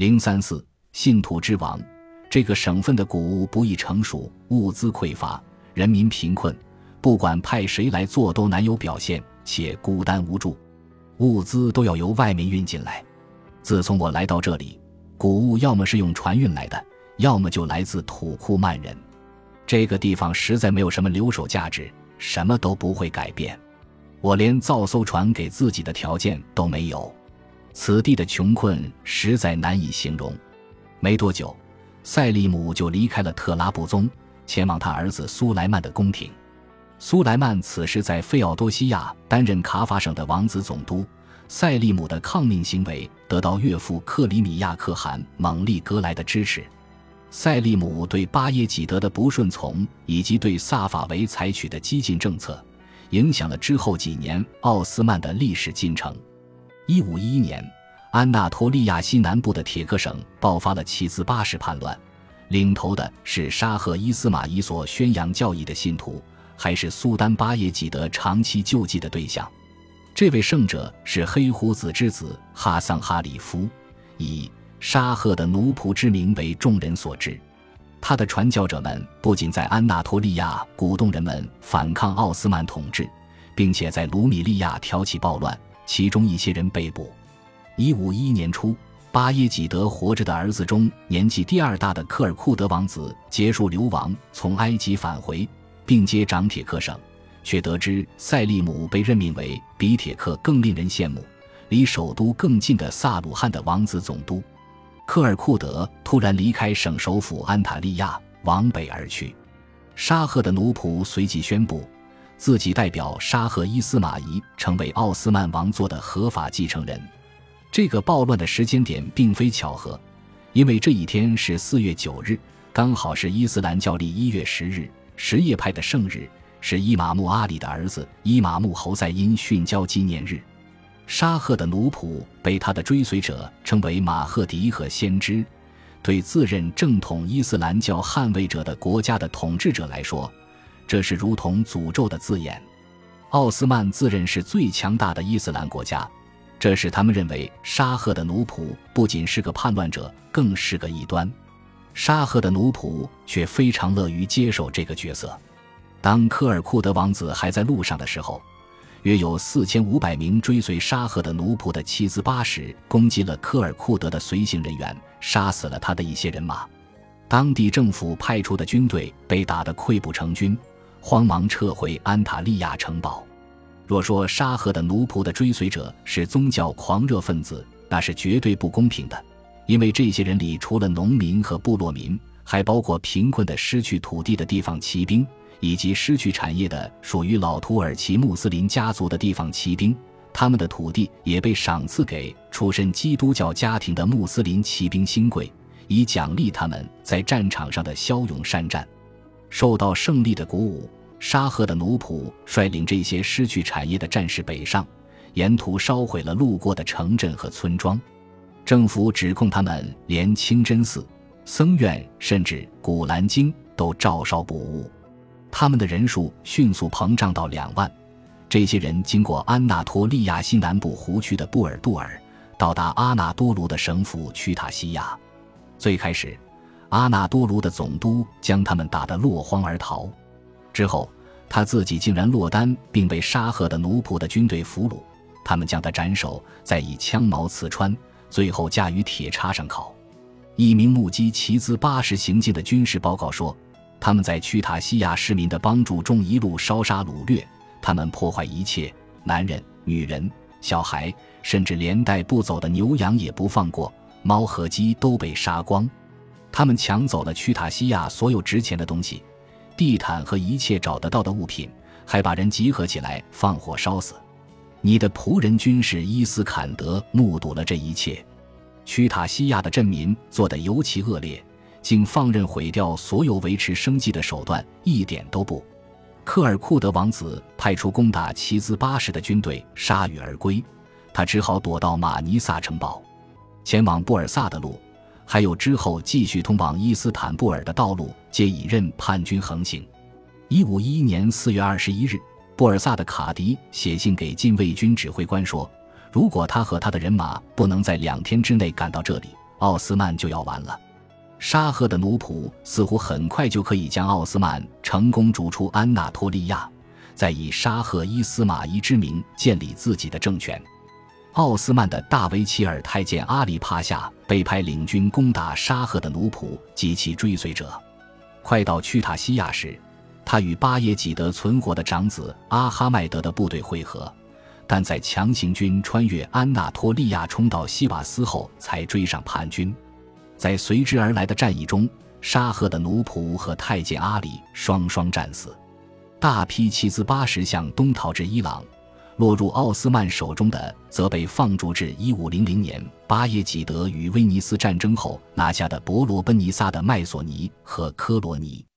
零三四信土之王，这个省份的谷物不易成熟，物资匮乏，人民贫困，不管派谁来做都难有表现，且孤单无助，物资都要由外面运进来。自从我来到这里，谷物要么是用船运来的，要么就来自土库曼人。这个地方实在没有什么留守价值，什么都不会改变。我连造艘船给自己的条件都没有。此地的穷困实在难以形容。没多久，赛利姆就离开了特拉布宗，前往他儿子苏莱曼的宫廷。苏莱曼此时在费奥多西亚担任卡法省的王子总督。赛利姆的抗命行为得到岳父克里米亚可汗蒙利格莱的支持。赛利姆对巴耶济德的不顺从，以及对萨法维采取的激进政策，影响了之后几年奥斯曼的历史进程。一五一一年，安纳托利亚西南部的铁克省爆发了七兹八世叛乱，领头的是沙赫伊斯马伊所宣扬教义的信徒，还是苏丹巴耶济德长期救济的对象。这位圣者是黑胡子之子哈桑哈里夫，以沙赫的奴仆之名为众人所知。他的传教者们不仅在安纳托利亚鼓动人们反抗奥斯曼统治，并且在卢米利亚挑起暴乱。其中一些人被捕。一五一一年初，巴耶济德活着的儿子中年纪第二大的科尔库德王子结束流亡，从埃及返回，并接掌铁克省，却得知塞利姆被任命为比铁克更令人羡慕、离首都更近的萨鲁汉的王子总督。科尔库德突然离开省首府安塔利亚，往北而去。沙赫的奴仆随即宣布。自己代表沙赫伊斯马仪成为奥斯曼王座的合法继承人。这个暴乱的时间点并非巧合，因为这一天是四月九日，刚好是伊斯兰教历一月十日什叶派的圣日，是伊玛目阿里的儿子伊玛目侯赛因殉教纪念日。沙赫的奴仆被他的追随者称为马赫迪和先知。对自认正统伊斯兰教捍卫者的国家的统治者来说。这是如同诅咒的字眼。奥斯曼自认是最强大的伊斯兰国家，这使他们认为沙赫的奴仆不仅是个叛乱者，更是个异端。沙赫的奴仆却非常乐于接受这个角色。当科尔库德王子还在路上的时候，约有四千五百名追随沙赫的奴仆的七兹八十攻击了科尔库德的随行人员，杀死了他的一些人马。当地政府派出的军队被打得溃不成军。慌忙撤回安塔利亚城堡。若说沙赫的奴仆的追随者是宗教狂热分子，那是绝对不公平的，因为这些人里除了农民和部落民，还包括贫困的失去土地的地方骑兵，以及失去产业的属于老土耳其穆斯林家族的地方骑兵。他们的土地也被赏赐给出身基督教家庭的穆斯林骑兵新贵，以奖励他们在战场上的骁勇善战。受到胜利的鼓舞，沙赫的奴仆率领这些失去产业的战士北上，沿途烧毁了路过的城镇和村庄。政府指控他们连清真寺、僧院甚至古兰经都照烧不误。他们的人数迅速膨胀到两万。这些人经过安纳托利亚西南部湖区的布尔杜尔，到达阿纳多卢的省府屈塔西亚。最开始。阿纳多卢的总督将他们打得落荒而逃，之后他自己竟然落单，并被沙赫的奴仆的军队俘虏。他们将他斩首，再以枪矛刺穿，最后架于铁叉上烤。一名目击齐兹八十行进的军事报告说，他们在屈塔西亚市民的帮助中一路烧杀掳掠，他们破坏一切，男人、女人、小孩，甚至连带不走的牛羊也不放过，猫和鸡都被杀光。他们抢走了屈塔西亚所有值钱的东西，地毯和一切找得到的物品，还把人集合起来放火烧死。你的仆人军士伊斯坎德目睹了这一切。屈塔西亚的镇民做得尤其恶劣，竟放任毁掉所有维持生计的手段，一点都不。科尔库德王子派出攻打齐兹巴什的军队，铩羽而归。他只好躲到马尼萨城堡，前往布尔萨的路。还有之后继续通往伊斯坦布尔的道路，皆已任叛军横行。一五一一年四月二十一日，布尔萨的卡迪写信给禁卫军指挥官说：“如果他和他的人马不能在两天之内赶到这里，奥斯曼就要完了。沙赫的奴仆似乎很快就可以将奥斯曼成功逐出安纳托利亚，再以沙赫伊斯马仪之名建立自己的政权。奥斯曼的大维齐尔太监阿里帕夏被派领军攻打沙赫的奴仆及其追随者。快到屈塔西亚时，他与巴耶济德存活的长子阿哈迈德的部队会合，但在强行军穿越安纳托利亚冲到西瓦斯后才追上叛军。在随之而来的战役中，沙赫的奴仆和太监阿里双双战死，大批骑兹巴什向东逃至伊朗，落入奥斯曼手中的则被放逐至1500年巴耶济德与威尼斯战争后拿下的伯罗奔尼撒的麦索尼和科罗尼。